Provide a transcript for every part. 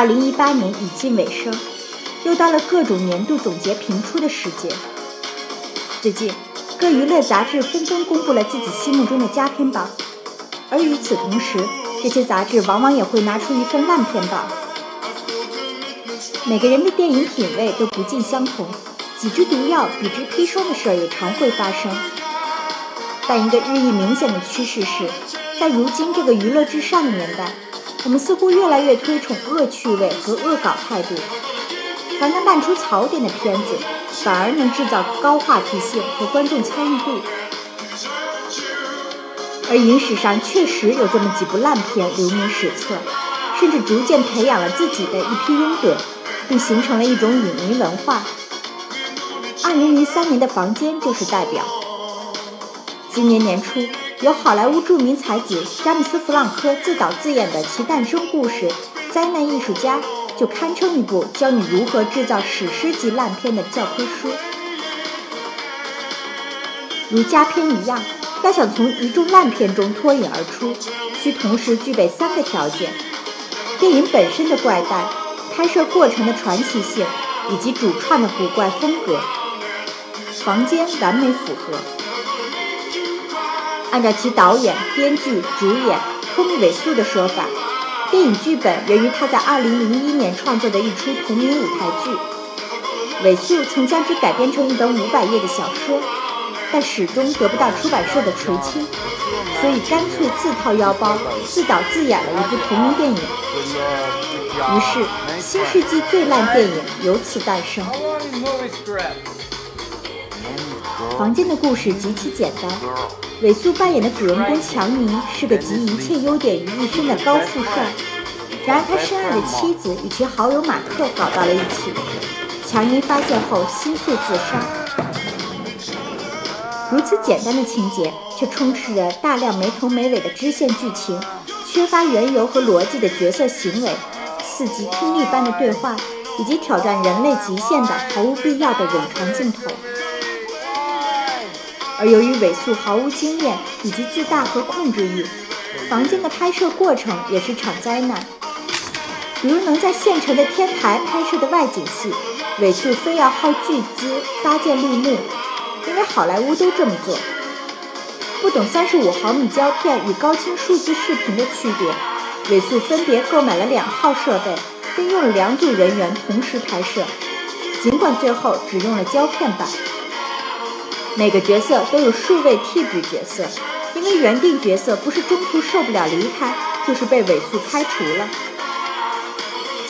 二零一八年已近尾声，又到了各种年度总结评出的时节。最近，各娱乐杂志纷纷公布了自己心目中的佳片榜，而与此同时，这些杂志往往也会拿出一份烂片榜。每个人的电影品味都不尽相同，几支毒药比之砒霜的事儿也常会发生。但一个日益明显的趋势是，在如今这个娱乐至上的年代，我们似乎越来越推崇恶趣味和恶搞态度。凡能烂出槽点的片子，反而能制造高话题性和观众参与度。而影史上确实有这么几部烂片留名史册，甚至逐渐培养了自己的一批拥趸，并形成了一种影迷文化。二零零三年的《房间》就是代表。今年年初，由好莱坞著名才子詹姆斯·弗朗科自导自演的其诞生故事《灾难艺术家》，就堪称一部教你如何制造史诗级烂片的教科书。如佳片一样，要想从一众烂片中脱颖而出，需同时具备三个条件：电影本身的怪诞、拍摄过程的传奇性，以及主创的古怪风格。房间完美符合。按照其导演、编剧、主演托米·韦素的说法，电影剧本源于他在2001年创作的一出同名舞台剧。韦素曾将之改编成一本500页的小说，但始终得不到出版社的垂青，所以干脆自掏腰包自导自演了一部同名电影。于是，新世纪最烂电影由此诞生。房间的故事极其简单。韦素扮演的主人公强尼是个集一切优点于一身的高富帅，然而他深爱的妻子与其好友马克搞到了一起，强尼发现后心碎自杀。如此简单的情节，却充斥着大量没头没尾的支线剧情，缺乏缘由和逻辑的角色行为，四级听力般的对话，以及挑战人类极限的毫无必要的冗长镜头。而由于韦素毫无经验以及自大和控制欲，房间的拍摄过程也是场灾难。比如能在县城的天台拍摄的外景戏，韦素非要耗巨资搭建绿幕，因为好莱坞都这么做。不懂三十五毫米胶片与高清数字视频的区别，韦素分别购买了两套设备，并用了两组人员同时拍摄，尽管最后只用了胶片版。每个角色都有数位替补角色，因为原定角色不是中途受不了离开，就是被尾随开除了。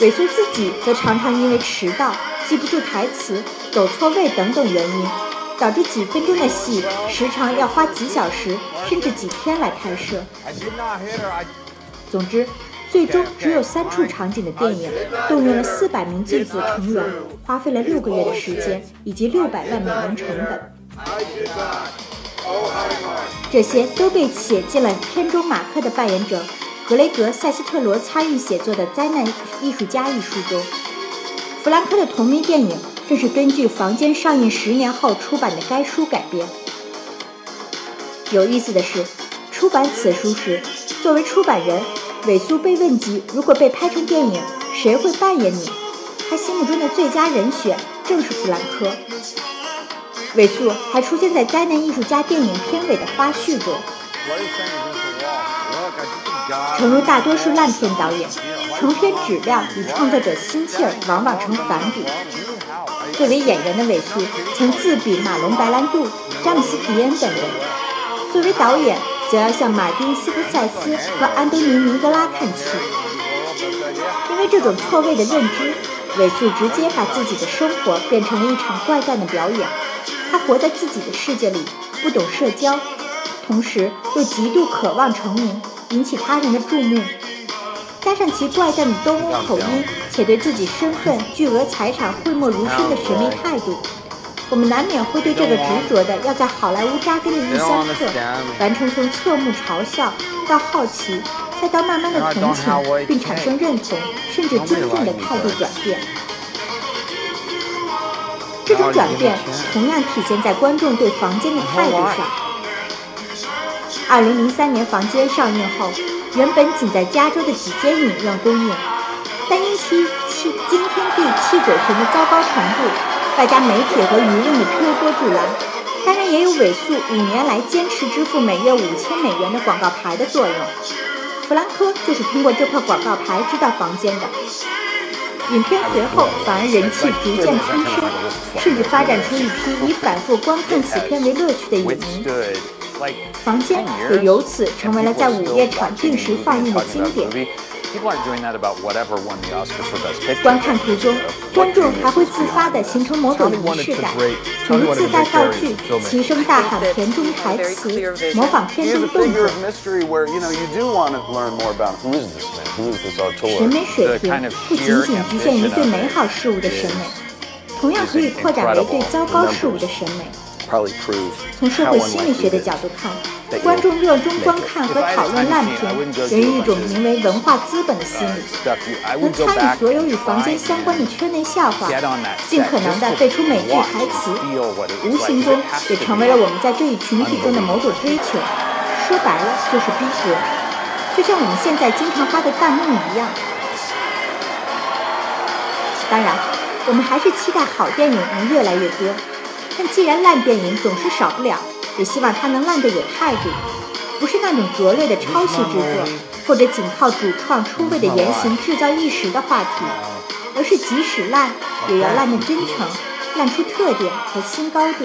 尾随自己则常常因为迟到、记不住台词、走错位等等原因，导致几分钟的戏时长要花几小时甚至几天来拍摄。总之，最终只有三处场景的电影，动用了四百名剧组成员，花费了六个月的时间以及六百万美元成本。这些都被写进了片中马克的扮演者格雷格·塞斯特罗参与写作的《灾难艺术家》一书中。弗兰克的同名电影正是根据《房间》上映十年后出版的该书改编。有意思的是，出版此书时，作为出版人，韦苏被问及如果被拍成电影，谁会扮演你？他心目中的最佳人选正是弗兰克。韦素还出现在《灾难艺术家》电影片尾的花絮中。诚如大多数烂片导演，成片质量与创作者心气儿往往成反比。作为演员的韦素曾自比马龙·白兰度、詹姆斯·迪恩等人；作为导演，则要向马丁·斯科塞斯和安东尼·尼格拉看齐。因为这种错位的认知，韦素直接把自己的生活变成了一场怪诞的表演。他活在自己的世界里，不懂社交，同时又极度渴望成名，引起他人的注目。加上其怪诞的东欧口音，且对自己身份、巨额财产讳莫如深的神秘态度，我们难免会对这个执着的要在好莱坞扎根的伊桑特，完成从侧目嘲笑到好奇，再到慢慢的同情，并产生认同甚至尊重的态度转变。这种转变同样体现在观众对《房间》的态度上。二零零三年《房间》上映后，原本仅在加州的几间影院公映，但因其气惊天地泣鬼神的糟糕程度，外加媒体和舆论的推波助澜，当然也有尾数五年来坚持支付每月五千美元的广告牌的作用。弗兰科就是通过这块广告牌知道房间的。影片随后反而人气逐渐攀升，甚至发展出一批以反复观看此片为乐趣的影迷。房间也由此成为了在午夜场定时放映的经典。观看途中，观众还会自发地形成某种仪式感，比如自带道具、齐声大喊片中台词、模仿片中动作。审美水平不仅仅局限于对美好事物的审美，同样可以扩展为对糟糕事物的审美。从社会心理学的角度看，观众热衷观看和讨论烂片，源于一种名为文化资本的心理。能参与所有与房间相关的圈内笑话，尽可能的背出美剧台词，无形中也成为了我们在这一群体中的某种追求。说白了就是逼格，就像我们现在经常发的弹幕一样。当然，我们还是期待好电影能越来越多。但既然烂电影总是少不了，也希望它能烂得有态度，不是那种拙劣的抄袭制作，或者仅靠主创出位的言行制造一时的话题，而是即使烂，也要烂得真诚，烂出特点和新高度。